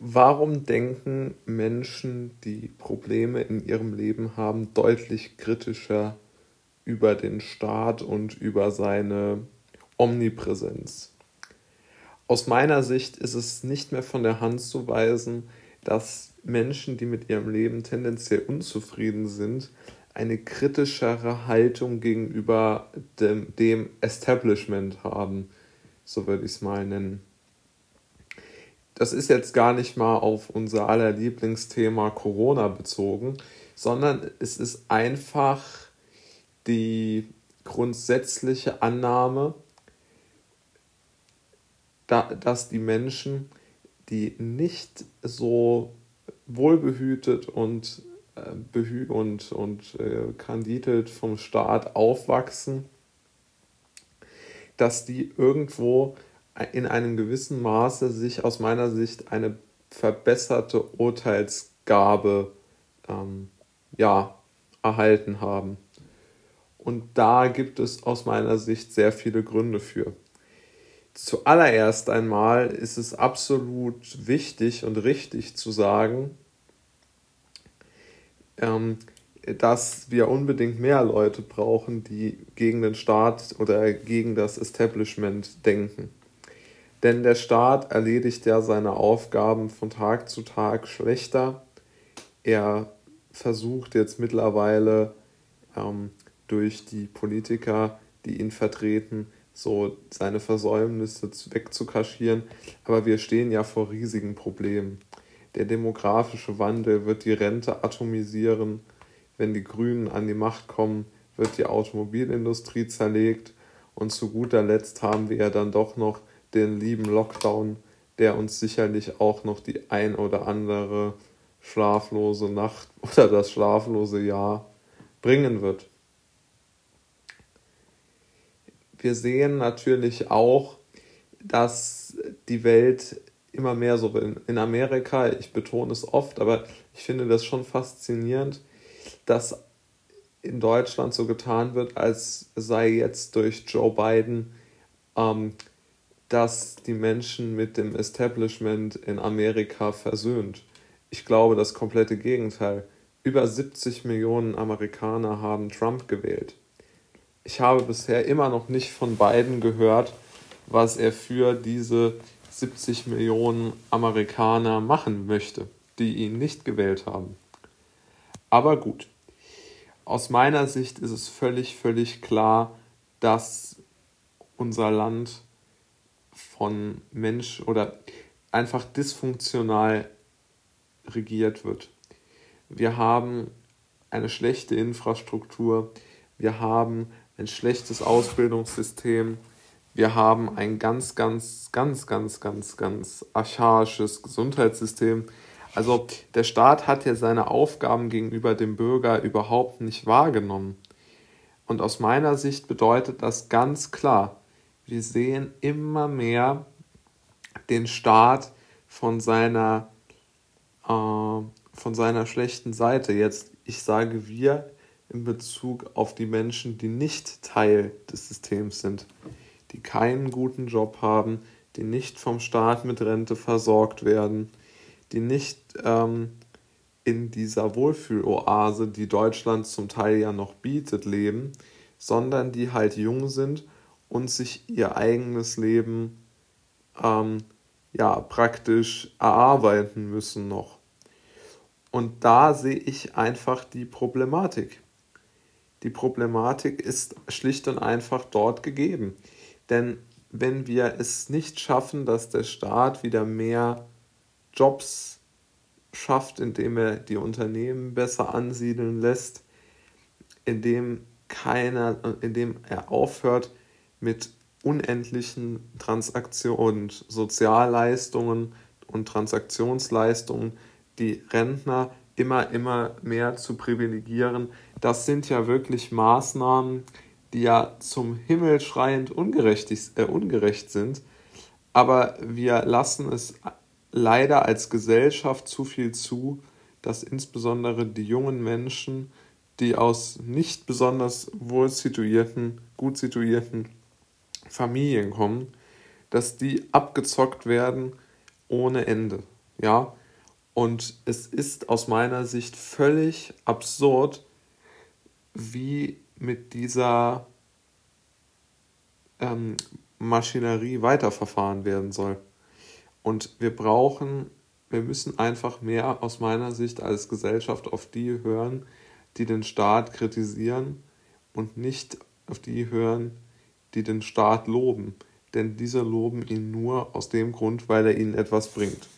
Warum denken Menschen, die Probleme in ihrem Leben haben, deutlich kritischer über den Staat und über seine Omnipräsenz? Aus meiner Sicht ist es nicht mehr von der Hand zu weisen, dass Menschen, die mit ihrem Leben tendenziell unzufrieden sind, eine kritischere Haltung gegenüber dem, dem Establishment haben, so würde ich es mal nennen das ist jetzt gar nicht mal auf unser aller Lieblingsthema Corona bezogen, sondern es ist einfach die grundsätzliche Annahme, dass die Menschen, die nicht so wohlbehütet und, äh, und, und äh, kandidelt vom Staat aufwachsen, dass die irgendwo in einem gewissen Maße sich aus meiner Sicht eine verbesserte Urteilsgabe ähm, ja, erhalten haben. Und da gibt es aus meiner Sicht sehr viele Gründe für. Zuallererst einmal ist es absolut wichtig und richtig zu sagen, ähm, dass wir unbedingt mehr Leute brauchen, die gegen den Staat oder gegen das Establishment denken. Denn der Staat erledigt ja seine Aufgaben von Tag zu Tag schlechter. Er versucht jetzt mittlerweile ähm, durch die Politiker, die ihn vertreten, so seine Versäumnisse wegzukaschieren. Aber wir stehen ja vor riesigen Problemen. Der demografische Wandel wird die Rente atomisieren. Wenn die Grünen an die Macht kommen, wird die Automobilindustrie zerlegt. Und zu guter Letzt haben wir ja dann doch noch den lieben Lockdown, der uns sicherlich auch noch die ein oder andere schlaflose Nacht oder das schlaflose Jahr bringen wird. Wir sehen natürlich auch, dass die Welt immer mehr so in, in Amerika, ich betone es oft, aber ich finde das schon faszinierend, dass in Deutschland so getan wird, als sei jetzt durch Joe Biden ähm, das die Menschen mit dem Establishment in Amerika versöhnt. Ich glaube das komplette Gegenteil. Über 70 Millionen Amerikaner haben Trump gewählt. Ich habe bisher immer noch nicht von Biden gehört, was er für diese 70 Millionen Amerikaner machen möchte, die ihn nicht gewählt haben. Aber gut, aus meiner Sicht ist es völlig, völlig klar, dass unser Land von Mensch oder einfach dysfunktional regiert wird. Wir haben eine schlechte Infrastruktur, wir haben ein schlechtes Ausbildungssystem, wir haben ein ganz, ganz, ganz, ganz, ganz, ganz archaisches Gesundheitssystem. Also der Staat hat ja seine Aufgaben gegenüber dem Bürger überhaupt nicht wahrgenommen. Und aus meiner Sicht bedeutet das ganz klar, wir sehen immer mehr den Staat von seiner, äh, von seiner schlechten Seite. Jetzt, ich sage wir in Bezug auf die Menschen, die nicht Teil des Systems sind, die keinen guten Job haben, die nicht vom Staat mit Rente versorgt werden, die nicht ähm, in dieser Wohlfühloase, die Deutschland zum Teil ja noch bietet, leben, sondern die halt jung sind und sich ihr eigenes Leben ähm, ja praktisch erarbeiten müssen noch. Und da sehe ich einfach die Problematik. Die Problematik ist schlicht und einfach dort gegeben. Denn wenn wir es nicht schaffen, dass der Staat wieder mehr Jobs schafft, indem er die Unternehmen besser ansiedeln lässt, indem keiner, indem er aufhört, mit unendlichen Transaktionen und Sozialleistungen und Transaktionsleistungen die Rentner immer, immer mehr zu privilegieren. Das sind ja wirklich Maßnahmen, die ja zum Himmel schreiend ungerecht, äh, ungerecht sind. Aber wir lassen es leider als Gesellschaft zu viel zu, dass insbesondere die jungen Menschen, die aus nicht besonders wohl situierten, gut situierten Familien kommen, dass die abgezockt werden ohne Ende. Ja, und es ist aus meiner Sicht völlig absurd, wie mit dieser ähm, Maschinerie weiterverfahren werden soll. Und wir brauchen, wir müssen einfach mehr aus meiner Sicht als Gesellschaft auf die hören, die den Staat kritisieren und nicht auf die hören, die den Staat loben. Denn diese loben ihn nur aus dem Grund, weil er ihnen etwas bringt.